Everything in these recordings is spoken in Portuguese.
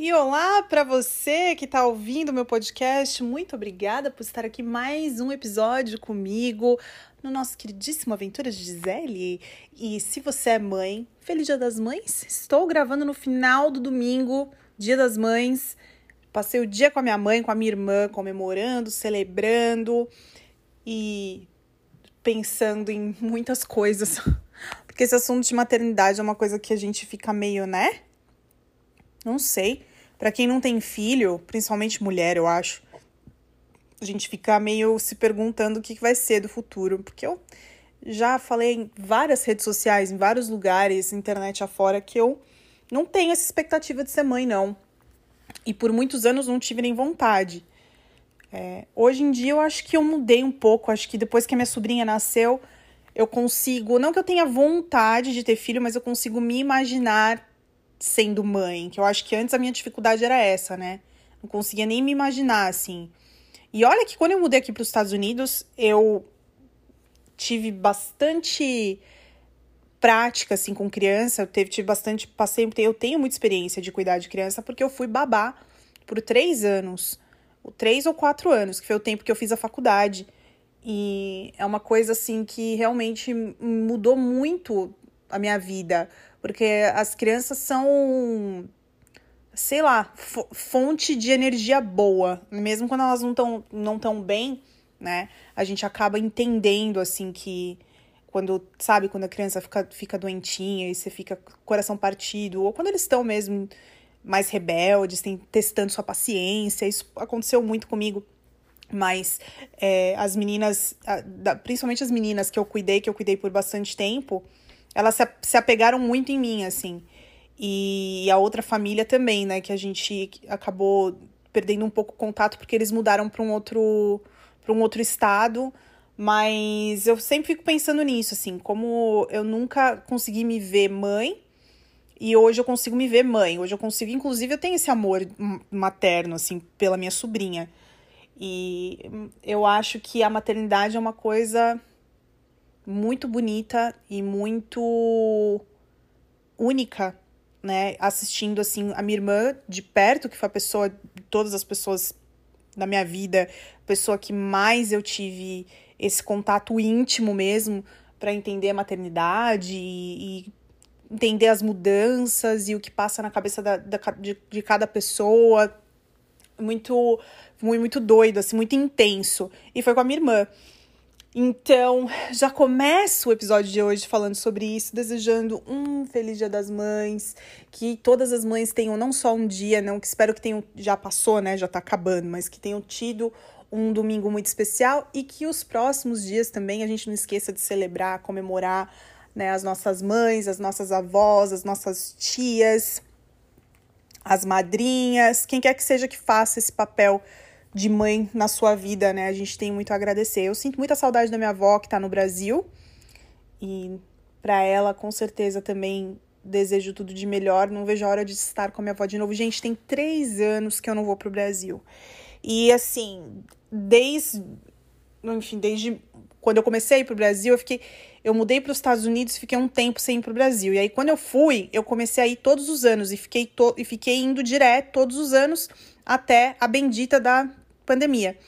E olá para você que está ouvindo meu podcast. Muito obrigada por estar aqui mais um episódio comigo no nosso queridíssimo Aventuras de Gisele. E se você é mãe, feliz Dia das Mães. Estou gravando no final do domingo, Dia das Mães. Passei o dia com a minha mãe, com a minha irmã, comemorando, celebrando e pensando em muitas coisas. Porque esse assunto de maternidade é uma coisa que a gente fica meio, né? Não sei. Para quem não tem filho, principalmente mulher, eu acho, a gente fica meio se perguntando o que vai ser do futuro. Porque eu já falei em várias redes sociais, em vários lugares, internet afora, que eu não tenho essa expectativa de ser mãe, não. E por muitos anos não tive nem vontade. É, hoje em dia eu acho que eu mudei um pouco. Acho que depois que a minha sobrinha nasceu, eu consigo. Não que eu tenha vontade de ter filho, mas eu consigo me imaginar sendo mãe, que eu acho que antes a minha dificuldade era essa, né? Não conseguia nem me imaginar assim. E olha que quando eu mudei aqui para os Estados Unidos, eu tive bastante prática assim com criança, eu teve, tive bastante, passei, eu tenho muita experiência de cuidar de criança porque eu fui babá por três anos, três ou quatro anos, que foi o tempo que eu fiz a faculdade. E é uma coisa assim que realmente mudou muito a minha vida, porque as crianças são, sei lá, fonte de energia boa. Mesmo quando elas não estão não tão bem, né? A gente acaba entendendo, assim, que quando, sabe, quando a criança fica, fica doentinha e você fica com o coração partido, ou quando eles estão mesmo mais rebeldes, tem, testando sua paciência. Isso aconteceu muito comigo. Mas é, as meninas, principalmente as meninas que eu cuidei, que eu cuidei por bastante tempo, elas se, apegaram muito em mim, assim. E a outra família também, né? Que a gente acabou perdendo um pouco o contato porque eles mudaram para um outro para um outro estado, mas eu sempre fico pensando nisso, assim, como eu nunca consegui me ver mãe e hoje eu consigo me ver mãe. Hoje eu consigo, inclusive, eu tenho esse amor materno, assim, pela minha sobrinha. E eu acho que a maternidade é uma coisa muito bonita e muito única, né? Assistindo assim a minha irmã de perto, que foi a pessoa, todas as pessoas da minha vida, a pessoa que mais eu tive esse contato íntimo mesmo para entender a maternidade e, e, entender as mudanças e o que passa na cabeça da, da de, de cada pessoa. Muito, muito, muito doido, assim, muito intenso. E foi com a minha irmã. Então, já começo o episódio de hoje falando sobre isso, desejando um feliz Dia das Mães, que todas as mães tenham não só um dia, não que espero que tenham já passou, né, já tá acabando, mas que tenham tido um domingo muito especial e que os próximos dias também a gente não esqueça de celebrar, comemorar, né, as nossas mães, as nossas avós, as nossas tias, as madrinhas, quem quer que seja que faça esse papel de mãe na sua vida, né? A gente tem muito a agradecer. Eu sinto muita saudade da minha avó que tá no Brasil. E para ela, com certeza, também desejo tudo de melhor. Não vejo a hora de estar com a minha avó de novo. Gente, tem três anos que eu não vou pro Brasil. E assim, desde. Enfim, desde quando eu comecei pro Brasil, eu fiquei. Eu mudei para os Estados Unidos e fiquei um tempo sem ir pro Brasil. E aí, quando eu fui, eu comecei a ir todos os anos e fiquei, to e fiquei indo direto todos os anos até a bendita da pandemia.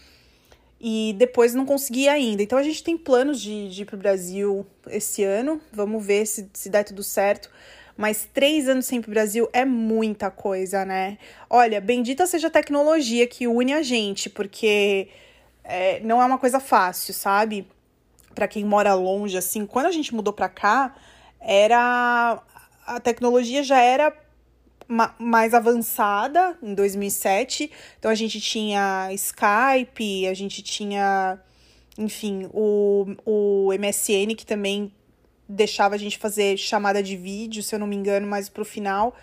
E depois não consegui ainda. Então a gente tem planos de, de ir pro Brasil esse ano. Vamos ver se, se der tudo certo. Mas três anos sem pro Brasil é muita coisa, né? Olha, bendita seja a tecnologia que une a gente, porque é, não é uma coisa fácil, sabe? Para quem mora longe, assim, quando a gente mudou pra cá, era. A tecnologia já era mais avançada em 2007. Então a gente tinha Skype, a gente tinha, enfim, o, o MSN que também deixava a gente fazer chamada de vídeo, se eu não me engano, mais pro final.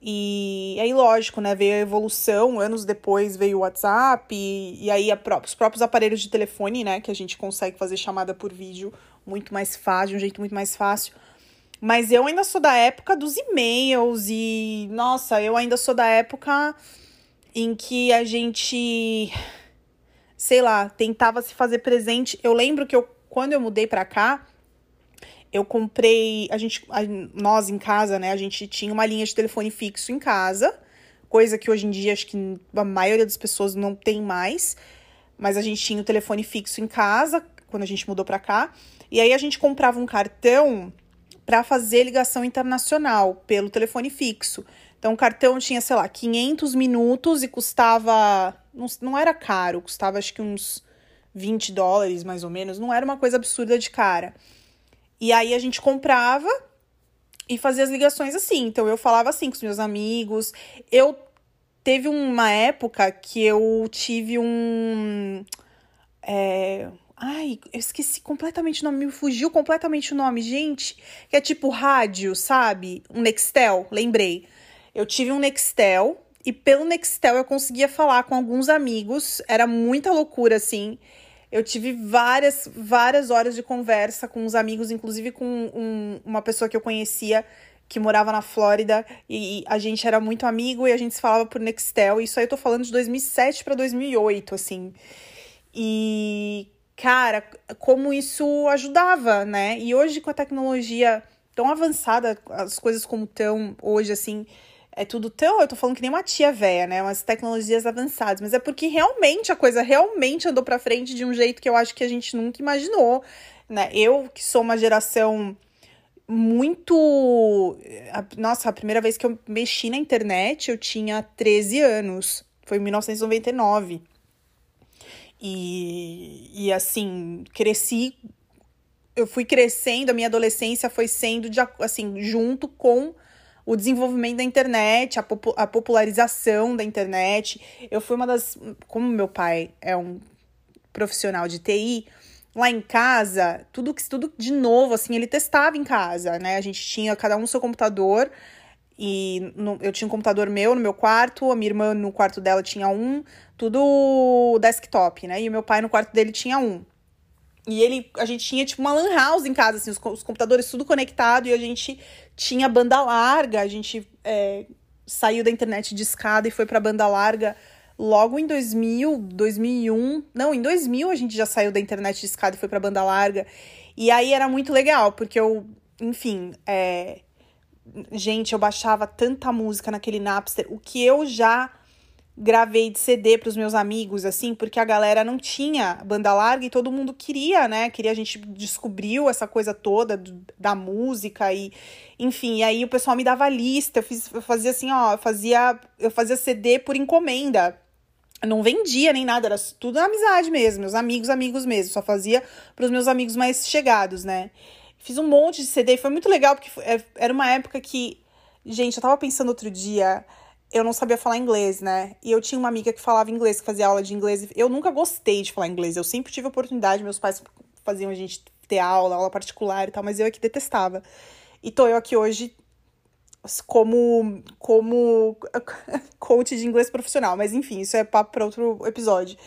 E aí, lógico, né? Veio a evolução, anos depois veio o WhatsApp, e, e aí pró os próprios aparelhos de telefone, né? Que a gente consegue fazer chamada por vídeo muito mais fácil, de um jeito muito mais fácil. Mas eu ainda sou da época dos e-mails e, nossa, eu ainda sou da época em que a gente, sei lá, tentava se fazer presente. Eu lembro que eu, quando eu mudei pra cá, eu comprei, a gente, a, nós em casa, né, a gente tinha uma linha de telefone fixo em casa, coisa que hoje em dia acho que a maioria das pessoas não tem mais. Mas a gente tinha o telefone fixo em casa quando a gente mudou para cá. E aí a gente comprava um cartão para fazer ligação internacional pelo telefone fixo. Então o cartão tinha, sei lá, 500 minutos e custava. Não, não era caro, custava acho que uns 20 dólares mais ou menos. Não era uma coisa absurda de cara. E aí a gente comprava e fazia as ligações assim. Então eu falava assim com os meus amigos. Eu teve uma época que eu tive um. É, ai, eu esqueci completamente o nome, me fugiu completamente o nome, gente. Que é tipo rádio, sabe? Um Nextel, lembrei. Eu tive um Nextel e pelo Nextel eu conseguia falar com alguns amigos. Era muita loucura, assim. Eu tive várias, várias horas de conversa com os amigos, inclusive com um, uma pessoa que eu conhecia que morava na Flórida e a gente era muito amigo e a gente se falava por Nextel. Isso aí eu tô falando de 2007 para 2008, assim. E cara, como isso ajudava, né? E hoje com a tecnologia tão avançada, as coisas como estão hoje assim, é tudo tão. Eu tô falando que nem uma tia velha, né? Umas tecnologias avançadas. Mas é porque realmente a coisa realmente andou pra frente de um jeito que eu acho que a gente nunca imaginou, né? Eu, que sou uma geração muito. Nossa, a primeira vez que eu mexi na internet eu tinha 13 anos. Foi em 1999. E, e assim, cresci. Eu fui crescendo, a minha adolescência foi sendo de, assim, junto com o desenvolvimento da internet, a, popu a popularização da internet. Eu fui uma das. Como meu pai é um profissional de TI, lá em casa, tudo tudo de novo, assim, ele testava em casa, né? A gente tinha cada um seu computador. E no, eu tinha um computador meu no meu quarto, a minha irmã no quarto dela tinha um, tudo desktop, né? E o meu pai no quarto dele tinha um. E ele, a gente tinha tipo uma lan house em casa, assim, os, os computadores tudo conectado e a gente tinha banda larga, a gente é, saiu da internet de escada e foi pra banda larga logo em 2000, 2001. Não, em 2000 a gente já saiu da internet de escada e foi pra banda larga. E aí era muito legal, porque eu, enfim, é, gente, eu baixava tanta música naquele Napster, o que eu já gravei de CD para os meus amigos, assim, porque a galera não tinha banda larga e todo mundo queria, né? Queria, a gente descobriu essa coisa toda do, da música e, enfim, e aí o pessoal me dava lista, eu, fiz, eu fazia assim, ó, eu fazia, eu fazia CD por encomenda. Não vendia nem nada, era tudo amizade mesmo, meus amigos, amigos mesmo, só fazia para os meus amigos mais chegados, né? Fiz um monte de CD, foi muito legal, porque é, era uma época que, gente, eu tava pensando outro dia, eu não sabia falar inglês, né? E eu tinha uma amiga que falava inglês, que fazia aula de inglês. Eu nunca gostei de falar inglês. Eu sempre tive oportunidade, meus pais faziam a gente ter aula, aula particular e tal, mas eu é que detestava. E tô eu aqui hoje como como coach de inglês profissional, mas enfim, isso é papo para outro episódio.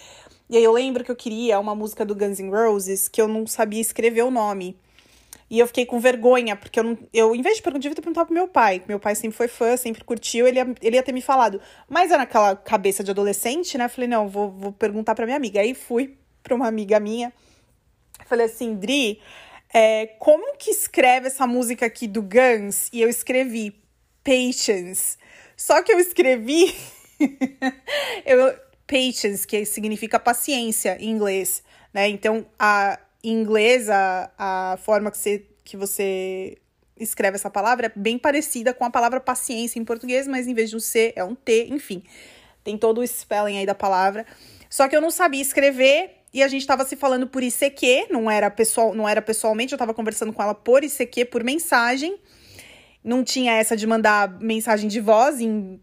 E aí eu lembro que eu queria uma música do Guns N' Roses que eu não sabia escrever o nome. E eu fiquei com vergonha, porque eu, não, eu em vez de perguntar, devia ter perguntado pro meu pai. Meu pai sempre foi fã, sempre curtiu, ele ia, ele ia ter me falado. Mas era naquela cabeça de adolescente, né? Falei, não, vou, vou perguntar pra minha amiga. Aí fui pra uma amiga minha. Falei assim, Dri, é, como que escreve essa música aqui do Guns? E eu escrevi Patience. Só que eu escrevi. eu, patience, que significa paciência em inglês, né? Então, a em inglês, a, a forma que você, que você escreve essa palavra é bem parecida com a palavra paciência em português, mas em vez de um C é um T, enfim. Tem todo o spelling aí da palavra. Só que eu não sabia escrever e a gente estava se falando por ICQ, não era pessoal, não era pessoalmente, eu estava conversando com ela por ICQ, por mensagem. Não tinha essa de mandar mensagem de voz em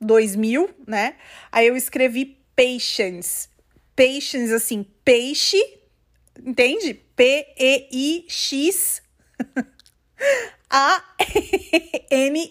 2000, né? Aí eu escrevi patience. Patience assim, peixe Entende? P-E-I-X A-N-S.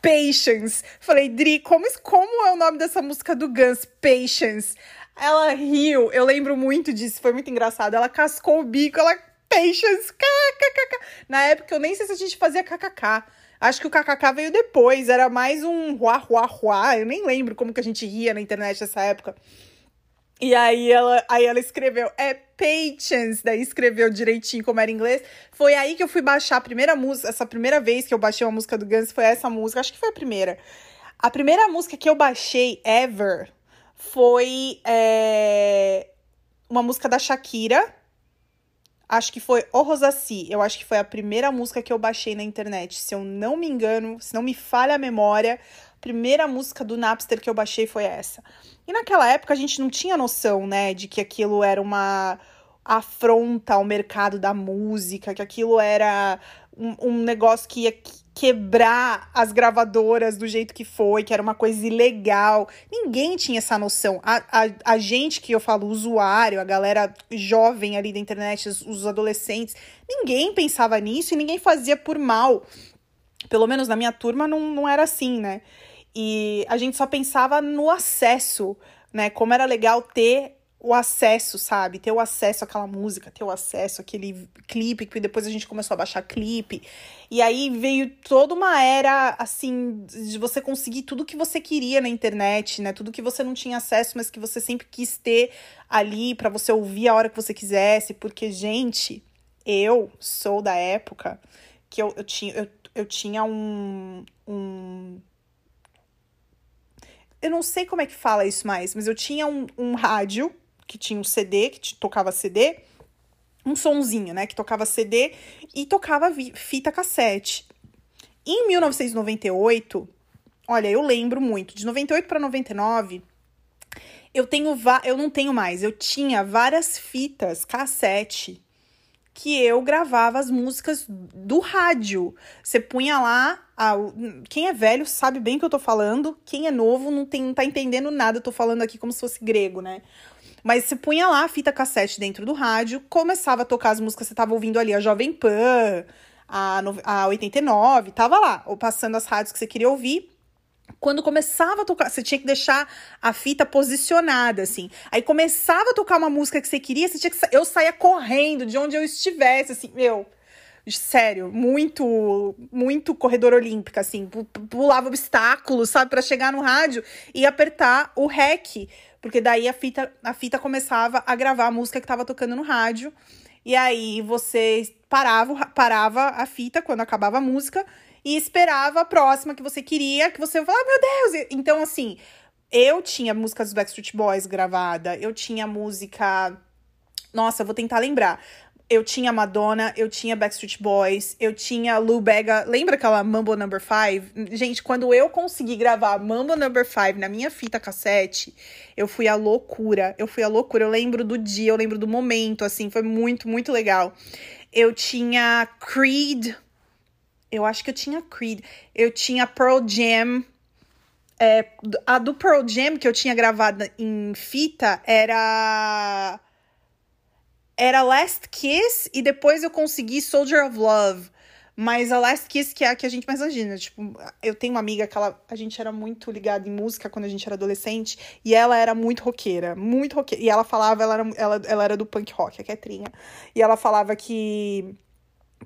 Patience. Falei, Dri, como, como é o nome dessa música do Guns? Patience. Ela riu, eu lembro muito disso, foi muito engraçado. Ela cascou o bico, ela. Patience, kkk. Na época eu nem sei se a gente fazia kkk. Acho que o kkk veio depois, era mais um ruá, ruá, ruá. Eu nem lembro como que a gente ria na internet nessa época. E aí ela, aí ela escreveu, é Patience, daí escreveu direitinho como era em inglês. Foi aí que eu fui baixar a primeira música, essa primeira vez que eu baixei uma música do Guns foi essa música, acho que foi a primeira. A primeira música que eu baixei ever foi é, uma música da Shakira. Acho que foi O Rosassi. Eu acho que foi a primeira música que eu baixei na internet. Se eu não me engano, se não me falha a memória, primeira música do Napster que eu baixei foi essa. E naquela época a gente não tinha noção, né, de que aquilo era uma afronta ao mercado da música, que aquilo era um, um negócio que ia quebrar as gravadoras do jeito que foi, que era uma coisa ilegal. Ninguém tinha essa noção. A, a, a gente que eu falo, usuário, a galera jovem ali da internet, os, os adolescentes, ninguém pensava nisso e ninguém fazia por mal. Pelo menos na minha turma não, não era assim, né? E a gente só pensava no acesso, né? Como era legal ter o acesso, sabe? Ter o acesso àquela música, ter o acesso àquele clipe, que depois a gente começou a baixar clipe. E aí veio toda uma era, assim, de você conseguir tudo que você queria na internet, né? Tudo que você não tinha acesso, mas que você sempre quis ter ali para você ouvir a hora que você quisesse. Porque, gente, eu sou da época que eu, eu tinha, eu, eu tinha um, um eu não sei como é que fala isso mais, mas eu tinha um, um rádio que tinha um CD, que tocava CD, um sonzinho, né, que tocava CD e tocava fita cassete. Em 1998, olha, eu lembro muito, de 98 para 99, eu tenho eu não tenho mais, eu tinha várias fitas cassete que eu gravava as músicas do rádio. Você punha lá. A, quem é velho sabe bem o que eu tô falando. Quem é novo não, tem, não tá entendendo nada. Eu tô falando aqui como se fosse grego, né? Mas você punha lá a fita cassete dentro do rádio, começava a tocar as músicas, você tava ouvindo ali a Jovem Pan, a, a 89, tava lá, ou passando as rádios que você queria ouvir. Quando começava a tocar, você tinha que deixar a fita posicionada, assim. Aí começava a tocar uma música que você queria, você tinha que eu saía correndo de onde eu estivesse, assim, meu. Sério, muito, muito corredor olímpica, assim. Pulava obstáculos, sabe, para chegar no rádio e apertar o REC porque daí a fita, a fita começava a gravar a música que estava tocando no rádio. E aí você parava, parava a fita quando acabava a música e esperava a próxima que você queria, que você falava, ah, meu Deus! Então, assim, eu tinha música dos Backstreet Boys gravada, eu tinha música. Nossa, vou tentar lembrar eu tinha Madonna, eu tinha Backstreet Boys, eu tinha Lou Bega. Lembra aquela Mambo Number 5? Gente, quando eu consegui gravar Mambo Number 5 na minha fita cassete, eu fui a loucura. Eu fui a loucura. Eu lembro do dia, eu lembro do momento, assim, foi muito, muito legal. Eu tinha Creed. Eu acho que eu tinha Creed. Eu tinha Pearl Jam. É, a do Pearl Jam que eu tinha gravada em fita era era Last Kiss e depois eu consegui Soldier of Love. Mas a Last Kiss, que é a que a gente mais imagina. Tipo, eu tenho uma amiga que ela, a gente era muito ligada em música quando a gente era adolescente. E ela era muito roqueira. Muito roqueira. E ela falava, ela era, ela, ela era do punk rock, a Ketrinha. E ela falava que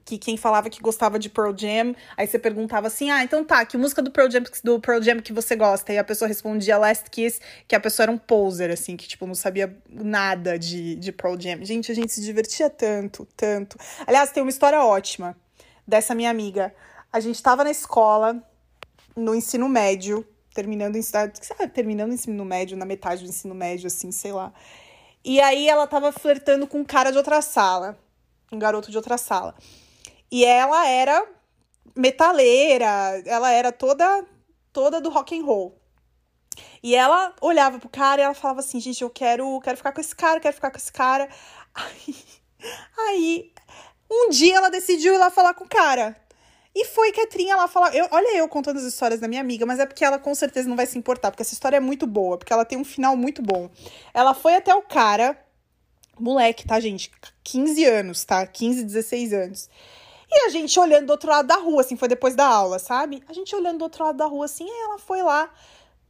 que quem falava que gostava de Pearl Jam, aí você perguntava assim: "Ah, então tá, que música do Pearl Jam do Pearl Jam que você gosta?" E a pessoa respondia Last Kiss, que a pessoa era um poser assim, que tipo não sabia nada de de Pearl Jam. Gente, a gente se divertia tanto, tanto. Aliás, tem uma história ótima dessa minha amiga. A gente tava na escola no ensino médio, terminando ensino, terminando o ensino médio, na metade do ensino médio assim, sei lá. E aí ela tava flertando com um cara de outra sala, um garoto de outra sala. E ela era metaleira, ela era toda toda do rock and roll. E ela olhava pro cara e ela falava assim, gente, eu quero, quero ficar com esse cara, quero ficar com esse cara. Aí, aí um dia ela decidiu ir lá falar com o cara. E foi que a Trinha lá falar. Eu, olha eu contando as histórias da minha amiga, mas é porque ela com certeza não vai se importar, porque essa história é muito boa, porque ela tem um final muito bom. Ela foi até o cara, moleque, tá, gente? 15 anos, tá? 15, 16 anos. E a gente olhando do outro lado da rua, assim, foi depois da aula, sabe? A gente olhando do outro lado da rua, assim, aí ela foi lá,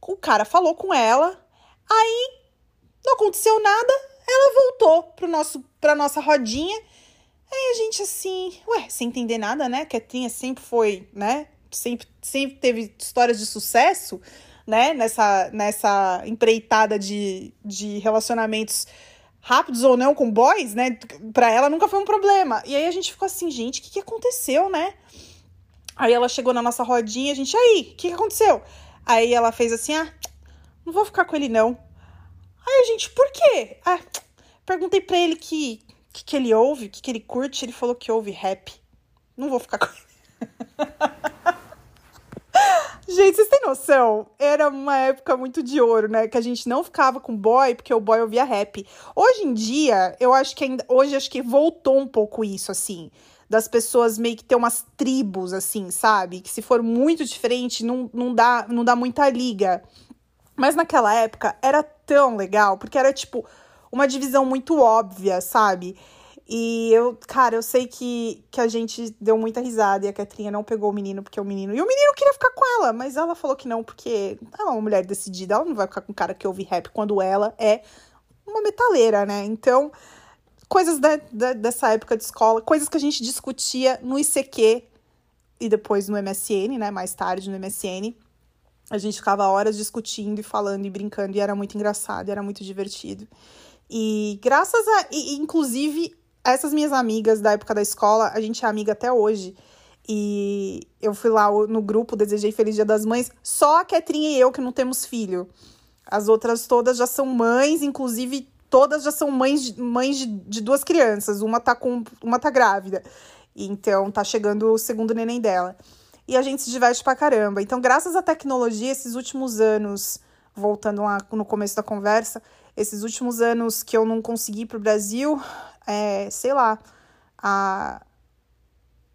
o cara falou com ela, aí não aconteceu nada, ela voltou pro nosso, pra nossa rodinha. Aí a gente assim, ué, sem entender nada, né? Quietinha sempre foi, né? Sempre, sempre teve histórias de sucesso. né, nessa, nessa empreitada de, de relacionamentos rápidos ou não com boys, né? Pra ela nunca foi um problema. E aí a gente ficou assim, gente, o que, que aconteceu, né? Aí ela chegou na nossa rodinha, a gente, aí, o que, que aconteceu? Aí ela fez assim, ah, não vou ficar com ele não. Aí a gente, por quê? Ah, perguntei pra ele que que, que ele ouve, que, que ele curte, ele falou que ouve rap. Não vou ficar com ele. Gente, vocês têm noção? Era uma época muito de ouro, né? Que a gente não ficava com boy porque o boy ouvia rap. Hoje em dia, eu acho que ainda. Hoje acho que voltou um pouco isso, assim. Das pessoas meio que ter umas tribos, assim, sabe? Que se for muito diferente, não, não, dá, não dá muita liga. Mas naquela época era tão legal, porque era tipo uma divisão muito óbvia, sabe? E eu, cara, eu sei que, que a gente deu muita risada e a Catrinha não pegou o menino porque o menino. E o menino queria ficar com ela, mas ela falou que não, porque ela é uma mulher decidida, ela não vai ficar com um cara que ouve rap quando ela é uma metaleira, né? Então, coisas da, da, dessa época de escola, coisas que a gente discutia no ICQ e depois no MSN, né? Mais tarde no MSN. A gente ficava horas discutindo e falando e brincando, e era muito engraçado, era muito divertido. E graças a. E, inclusive, essas minhas amigas da época da escola, a gente é amiga até hoje. E eu fui lá no grupo, desejei Feliz Dia das Mães. Só a Ketrinha e eu que não temos filho. As outras todas já são mães, inclusive todas já são mães mães de, de duas crianças. Uma tá com uma tá grávida. Então tá chegando o segundo neném dela. E a gente se diverte pra caramba. Então, graças à tecnologia, esses últimos anos, voltando lá no começo da conversa, esses últimos anos que eu não consegui ir pro Brasil, é, sei lá, a,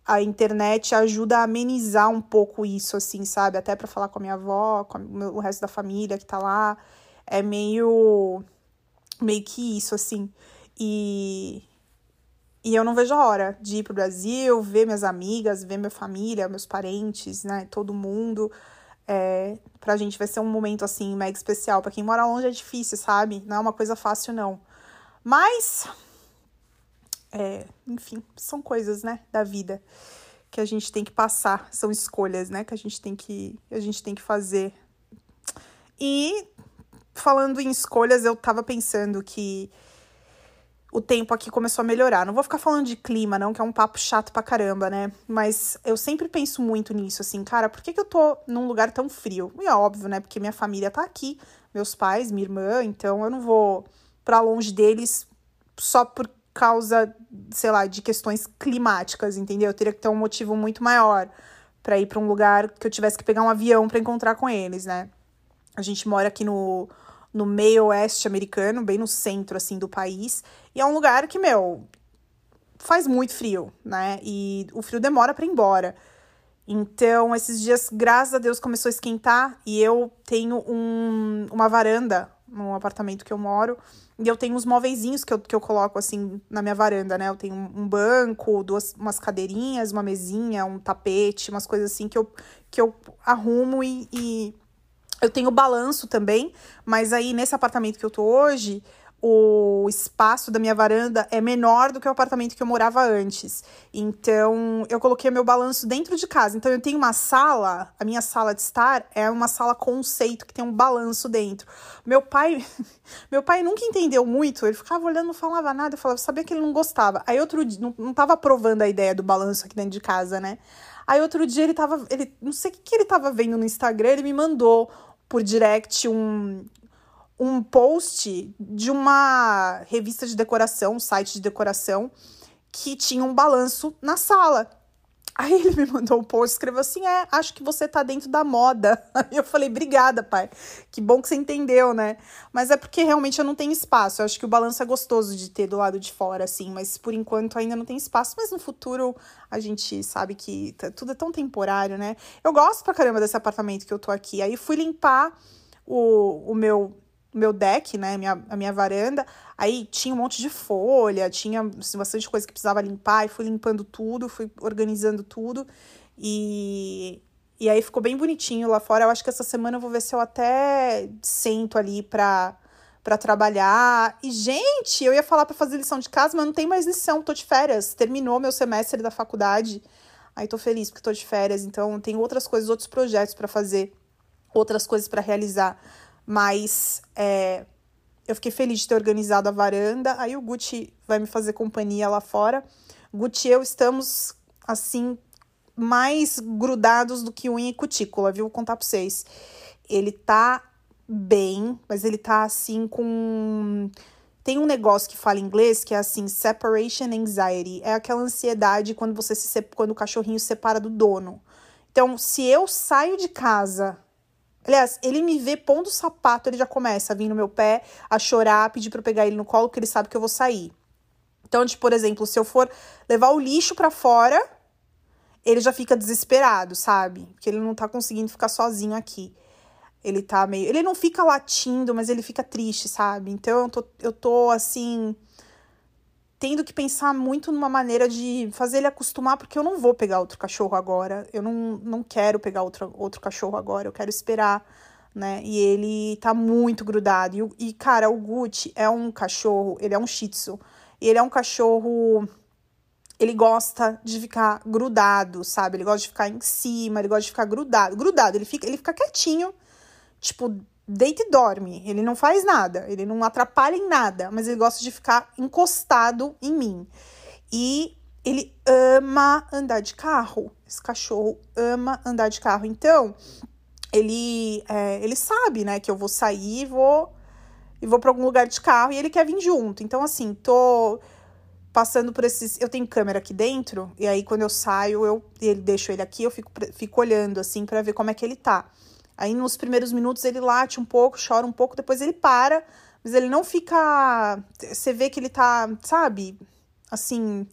a internet ajuda a amenizar um pouco isso, assim, sabe? Até para falar com a minha avó, com o resto da família que tá lá. É meio. meio que isso, assim. E. E eu não vejo a hora de ir pro Brasil, ver minhas amigas, ver minha família, meus parentes, né? Todo mundo. É, pra gente vai ser um momento, assim, mega especial. para quem mora longe é difícil, sabe? Não é uma coisa fácil, não. Mas, é, enfim, são coisas, né, da vida que a gente tem que passar, são escolhas, né, que a gente tem que, a gente tem que fazer. E falando em escolhas, eu tava pensando que o tempo aqui começou a melhorar. Não vou ficar falando de clima, não, que é um papo chato pra caramba, né? Mas eu sempre penso muito nisso, assim, cara, por que, que eu tô num lugar tão frio? E é óbvio, né? Porque minha família tá aqui, meus pais, minha irmã, então eu não vou para longe deles só por causa, sei lá, de questões climáticas, entendeu? Eu teria que ter um motivo muito maior para ir para um lugar que eu tivesse que pegar um avião para encontrar com eles, né? A gente mora aqui no no meio oeste americano, bem no centro, assim, do país. E é um lugar que, meu, faz muito frio, né? E o frio demora para ir embora. Então, esses dias, graças a Deus, começou a esquentar e eu tenho um, uma varanda no apartamento que eu moro. E eu tenho uns móveizinhos que eu, que eu coloco assim na minha varanda, né? Eu tenho um banco, duas, umas cadeirinhas, uma mesinha, um tapete, umas coisas assim que eu, que eu arrumo e, e eu tenho balanço também, mas aí nesse apartamento que eu tô hoje, o espaço da minha varanda é menor do que o apartamento que eu morava antes. Então, eu coloquei meu balanço dentro de casa. Então, eu tenho uma sala, a minha sala de estar é uma sala conceito que tem um balanço dentro. Meu pai, meu pai nunca entendeu muito, ele ficava olhando, não falava nada, eu falava, sabia que ele não gostava. Aí outro dia, não, não tava aprovando a ideia do balanço aqui dentro de casa, né? Aí outro dia ele tava, ele, não sei o que, que ele tava vendo no Instagram, ele me mandou por direct um, um post de uma revista de decoração, um site de decoração, que tinha um balanço na sala. Aí ele me mandou um post, escreveu assim: É, acho que você tá dentro da moda. Aí eu falei: Obrigada, pai. Que bom que você entendeu, né? Mas é porque realmente eu não tenho espaço. Eu acho que o balanço é gostoso de ter do lado de fora, assim, mas por enquanto ainda não tem espaço. Mas no futuro a gente sabe que tudo é tão temporário, né? Eu gosto pra caramba desse apartamento que eu tô aqui. Aí fui limpar o, o meu meu deck, né, minha, a minha varanda, aí tinha um monte de folha, tinha bastante coisa que precisava limpar, e fui limpando tudo, fui organizando tudo, e, e aí ficou bem bonitinho lá fora. Eu acho que essa semana eu vou ver se eu até sento ali pra, pra trabalhar. E, gente, eu ia falar pra fazer lição de casa, mas não tem mais lição, tô de férias, terminou meu semestre da faculdade, aí tô feliz porque tô de férias, então tem outras coisas, outros projetos para fazer outras coisas para realizar. Mas é, eu fiquei feliz de ter organizado a varanda. Aí o Gucci vai me fazer companhia lá fora. Gucci e eu estamos, assim, mais grudados do que unha e cutícula, viu? Vou contar pra vocês. Ele tá bem, mas ele tá assim com. Tem um negócio que fala inglês que é assim, separation anxiety. É aquela ansiedade quando você se quando o cachorrinho se separa do dono. Então, se eu saio de casa Aliás, ele me vê pondo o sapato, ele já começa a vir no meu pé, a chorar, a pedir pra eu pegar ele no colo, porque ele sabe que eu vou sair. Então, tipo, por exemplo, se eu for levar o lixo para fora, ele já fica desesperado, sabe? Porque ele não tá conseguindo ficar sozinho aqui. Ele tá meio. Ele não fica latindo, mas ele fica triste, sabe? Então eu tô, eu tô assim tendo que pensar muito numa maneira de fazer ele acostumar, porque eu não vou pegar outro cachorro agora. Eu não, não quero pegar outro, outro cachorro agora, eu quero esperar, né? E ele tá muito grudado. E, e, cara, o Gucci é um cachorro, ele é um shih tzu. Ele é um cachorro. Ele gosta de ficar grudado, sabe? Ele gosta de ficar em cima, ele gosta de ficar grudado. Grudado, ele fica, ele fica quietinho, tipo, deita e dorme. Ele não faz nada, ele não atrapalha em nada, mas ele gosta de ficar encostado em mim. E ele ama andar de carro. Esse cachorro ama andar de carro. Então, ele, é, ele sabe, né, que eu vou sair e vou, e vou para algum lugar de carro e ele quer vir junto. Então, assim, tô passando por esses. Eu tenho câmera aqui dentro, e aí quando eu saio, eu ele deixo ele aqui, eu fico, fico olhando assim para ver como é que ele tá. Aí nos primeiros minutos ele late um pouco, chora um pouco, depois ele para, mas ele não fica. Você vê que ele tá, sabe, assim,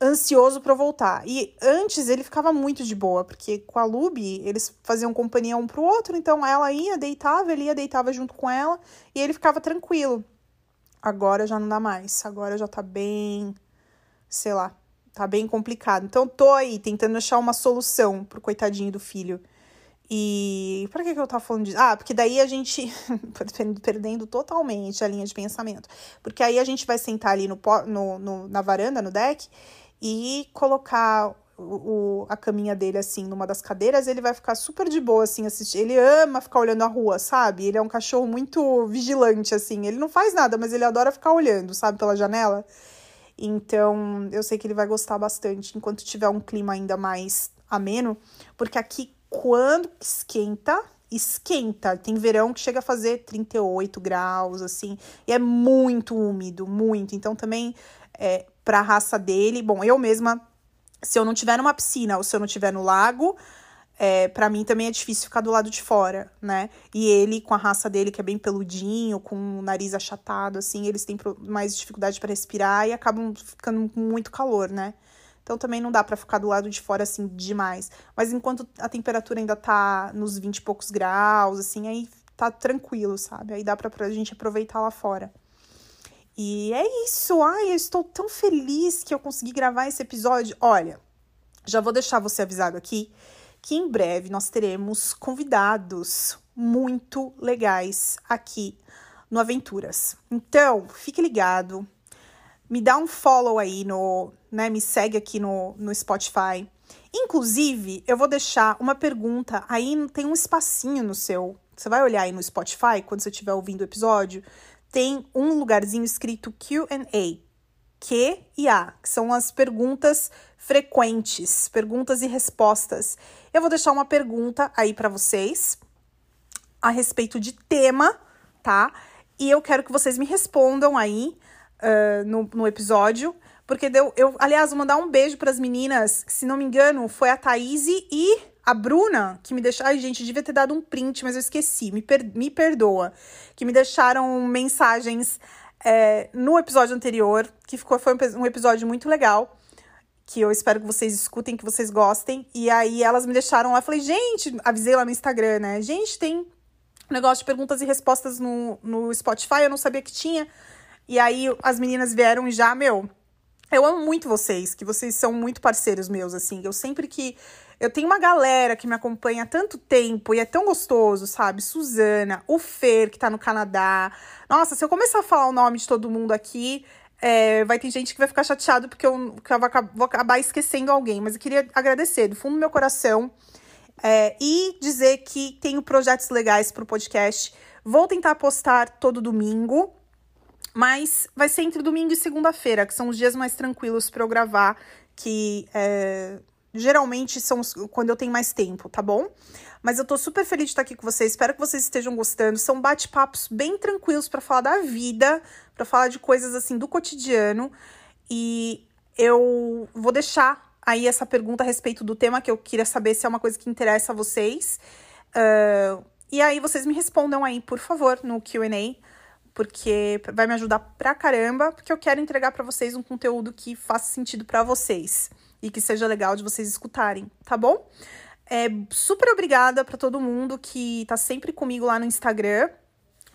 ansioso para voltar. E antes ele ficava muito de boa, porque com a Luby eles faziam companhia um pro outro, então ela ia, deitava, ele ia, deitava junto com ela e ele ficava tranquilo. Agora já não dá mais, agora já tá bem, sei lá, tá bem complicado. Então tô aí tentando achar uma solução pro coitadinho do filho. E para que, que eu tava falando disso? Ah, porque daí a gente. perdendo totalmente a linha de pensamento. Porque aí a gente vai sentar ali no, no, no na varanda, no deck, e colocar o, o, a caminha dele assim numa das cadeiras, ele vai ficar super de boa, assim, assistir. Ele ama ficar olhando a rua, sabe? Ele é um cachorro muito vigilante, assim. Ele não faz nada, mas ele adora ficar olhando, sabe, pela janela. Então, eu sei que ele vai gostar bastante enquanto tiver um clima ainda mais ameno, porque aqui quando esquenta, esquenta. Tem verão que chega a fazer 38 graus, assim, e é muito úmido, muito. Então, também, é, pra raça dele, bom, eu mesma, se eu não tiver numa piscina ou se eu não tiver no lago, é, para mim também é difícil ficar do lado de fora, né? E ele, com a raça dele, que é bem peludinho, com o nariz achatado, assim, eles têm mais dificuldade para respirar e acabam ficando com muito calor, né? Então também não dá para ficar do lado de fora assim demais. Mas enquanto a temperatura ainda tá nos 20 e poucos graus, assim, aí tá tranquilo, sabe? Aí dá pra, pra gente aproveitar lá fora. E é isso. Ai, eu estou tão feliz que eu consegui gravar esse episódio. Olha, já vou deixar você avisado aqui que em breve nós teremos convidados muito legais aqui no Aventuras. Então, fique ligado me dá um follow aí no, né, me segue aqui no, no Spotify. Inclusive, eu vou deixar uma pergunta aí, tem um espacinho no seu. Você vai olhar aí no Spotify quando você estiver ouvindo o episódio, tem um lugarzinho escrito Q&A. Q e A, que são as perguntas frequentes, perguntas e respostas. Eu vou deixar uma pergunta aí para vocês a respeito de tema, tá? E eu quero que vocês me respondam aí no, no episódio. Porque deu. Eu, aliás, vou mandar um beijo para as meninas, que, se não me engano, foi a Thaís e a Bruna, que me deixaram. Ai, gente, devia ter dado um print, mas eu esqueci. Me, per, me perdoa. Que me deixaram mensagens é, no episódio anterior, que ficou, foi um, um episódio muito legal que eu espero que vocês escutem, que vocês gostem. E aí elas me deixaram lá, falei, gente, avisei lá no Instagram, né? Gente, tem negócio de perguntas e respostas no, no Spotify, eu não sabia que tinha. E aí as meninas vieram e já, meu, eu amo muito vocês, que vocês são muito parceiros meus, assim. Eu sempre que. Eu tenho uma galera que me acompanha há tanto tempo e é tão gostoso, sabe? Suzana, o Fer, que tá no Canadá. Nossa, se eu começar a falar o nome de todo mundo aqui, é, vai ter gente que vai ficar chateado porque eu, que eu vou acabar esquecendo alguém. Mas eu queria agradecer do fundo do meu coração É, e dizer que tenho projetos legais para o podcast. Vou tentar postar todo domingo, mas vai ser entre domingo e segunda-feira, que são os dias mais tranquilos para eu gravar, que é, geralmente são quando eu tenho mais tempo, tá bom? Mas eu tô super feliz de estar aqui com vocês. Espero que vocês estejam gostando. São bate-papos bem tranquilos para falar da vida, para falar de coisas assim do cotidiano. E eu vou deixar aí essa pergunta a respeito do tema que eu queria saber se é uma coisa que interessa a vocês. Uh, e aí vocês me respondam aí, por favor, no QA, porque vai me ajudar pra caramba, porque eu quero entregar para vocês um conteúdo que faça sentido para vocês e que seja legal de vocês escutarem, tá bom? É, super obrigada para todo mundo que tá sempre comigo lá no Instagram.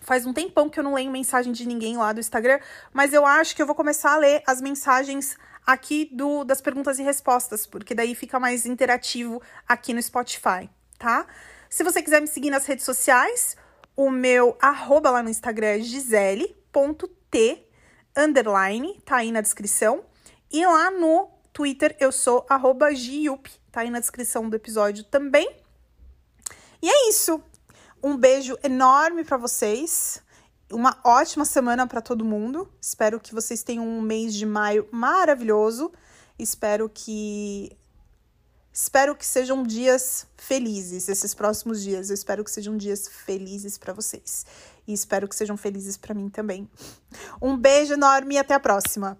Faz um tempão que eu não leio mensagem de ninguém lá do Instagram, mas eu acho que eu vou começar a ler as mensagens aqui do das perguntas e respostas, porque daí fica mais interativo aqui no Spotify, tá? Se você quiser me seguir nas redes sociais, o meu arroba lá no Instagram é gisele.t underline, tá aí na descrição. E lá no Twitter eu sou arroba giup, tá aí na descrição do episódio também. E é isso. Um beijo enorme para vocês. Uma ótima semana para todo mundo. Espero que vocês tenham um mês de maio maravilhoso. Espero que espero que sejam dias felizes esses próximos dias. Eu espero que sejam dias felizes para vocês e espero que sejam felizes para mim também. Um beijo enorme e até a próxima.